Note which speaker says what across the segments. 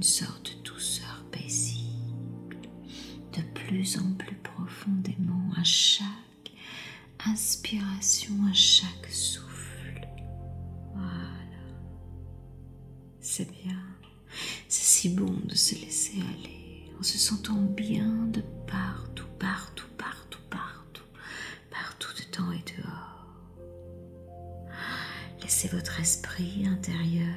Speaker 1: une sorte de douceur paisible, de plus en plus profondément à chaque inspiration, à chaque souffle. Voilà. C'est bien. C'est si bon de se laisser aller en se sentant bien de partout, partout, partout, partout, partout dedans et dehors. Laissez votre esprit intérieur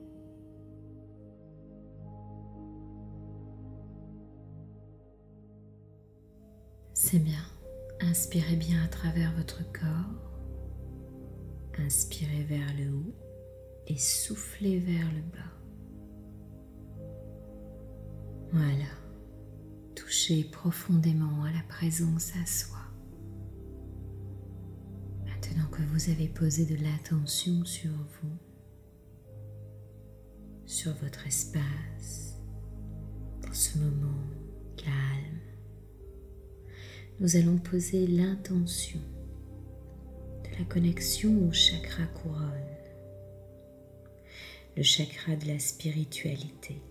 Speaker 1: C'est bien. Inspirez bien à travers votre corps. Inspirez vers le haut et soufflez vers le bas. Voilà. Touchez profondément à la présence à soi. Maintenant que vous avez posé de l'attention sur vous, sur votre espace, dans ce moment calme, nous allons poser l'intention de la connexion au chakra couronne, le chakra de la spiritualité,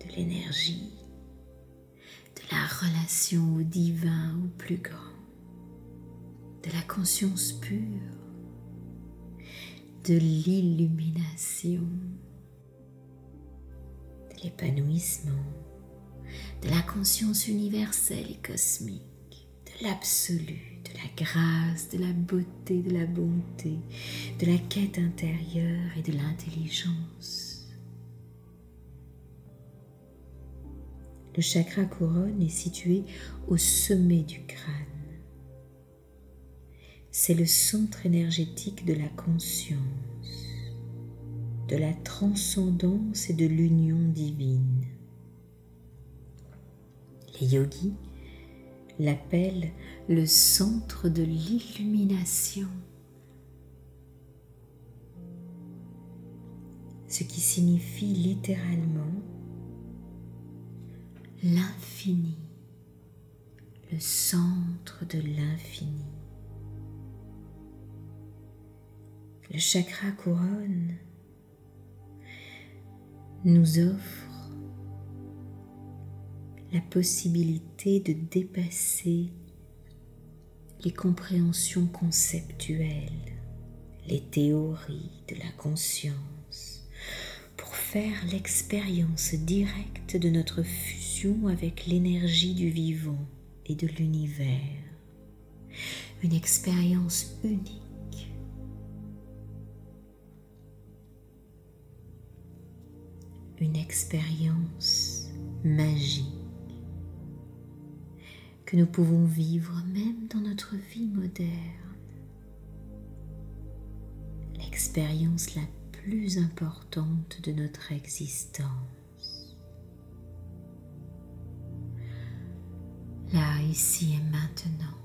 Speaker 1: de l'énergie, de la relation au divin, au plus grand, de la conscience pure, de l'illumination, de l'épanouissement de la conscience universelle et cosmique, de l'absolu, de la grâce, de la beauté, de la bonté, de la quête intérieure et de l'intelligence. Le chakra couronne est situé au sommet du crâne. C'est le centre énergétique de la conscience, de la transcendance et de l'union divine. Les yogis l'appellent le centre de l'illumination, ce qui signifie littéralement l'infini, le centre de l'infini. Le chakra couronne nous offre la possibilité de dépasser les compréhensions conceptuelles, les théories de la conscience, pour faire l'expérience directe de notre fusion avec l'énergie du vivant et de l'univers. Une expérience unique. Une expérience magique nous pouvons vivre même dans notre vie moderne. L'expérience la plus importante de notre existence. Là, ici et maintenant,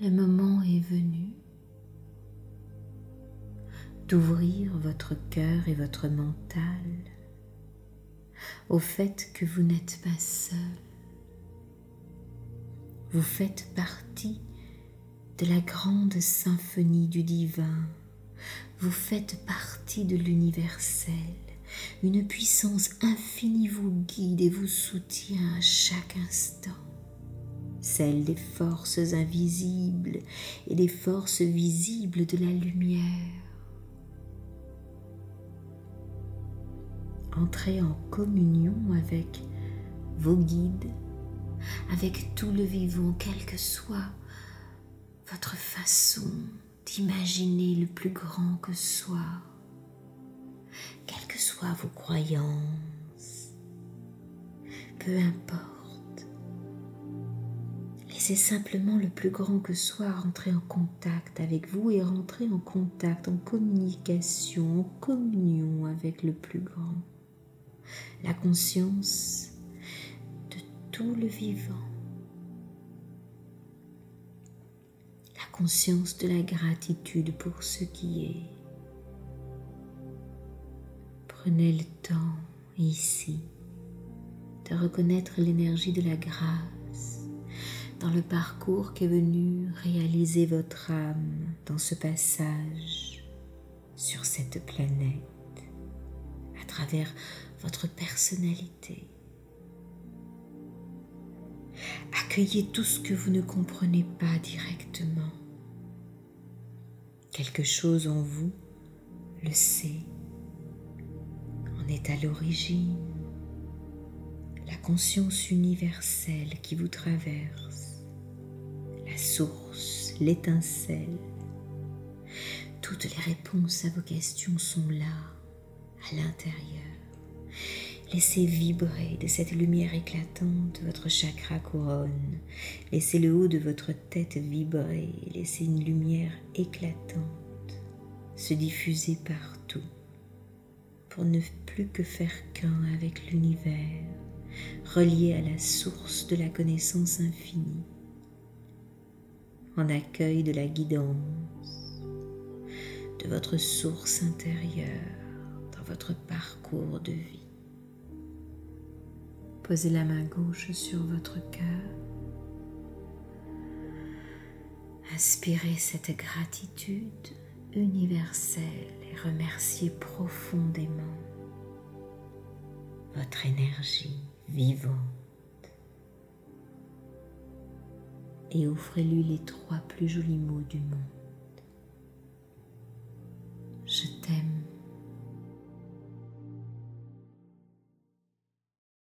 Speaker 1: le moment est venu d'ouvrir votre cœur et votre mental au fait que vous n'êtes pas seul vous faites partie de la grande symphonie du divin. Vous faites partie de l'universel. Une puissance infinie vous guide et vous soutient à chaque instant. Celle des forces invisibles et des forces visibles de la lumière. Entrez en communion avec vos guides avec tout le vivant, quelle que soit votre façon d'imaginer le plus grand que soit, quelles que soient vos croyances, peu importe. Laissez simplement le plus grand que soit rentrer en contact avec vous et rentrer en contact, en communication, en communion avec le plus grand. La conscience tout le vivant. La conscience de la gratitude pour ce qui est. Prenez le temps ici de reconnaître l'énergie de la grâce dans le parcours qu'est venu réaliser votre âme dans ce passage sur cette planète à travers votre personnalité Accueillez tout ce que vous ne comprenez pas directement. Quelque chose en vous le sait, en est à l'origine. La conscience universelle qui vous traverse, la source, l'étincelle, toutes les réponses à vos questions sont là, à l'intérieur. Laissez vibrer de cette lumière éclatante votre chakra couronne. Laissez le haut de votre tête vibrer. Laissez une lumière éclatante se diffuser partout pour ne plus que faire qu'un avec l'univers, relié à la source de la connaissance infinie, en accueil de la guidance de votre source intérieure dans votre parcours de vie. Posez la main gauche sur votre cœur. Inspirez cette gratitude universelle et remerciez profondément votre énergie vivante. Et offrez-lui les trois plus jolis mots du monde.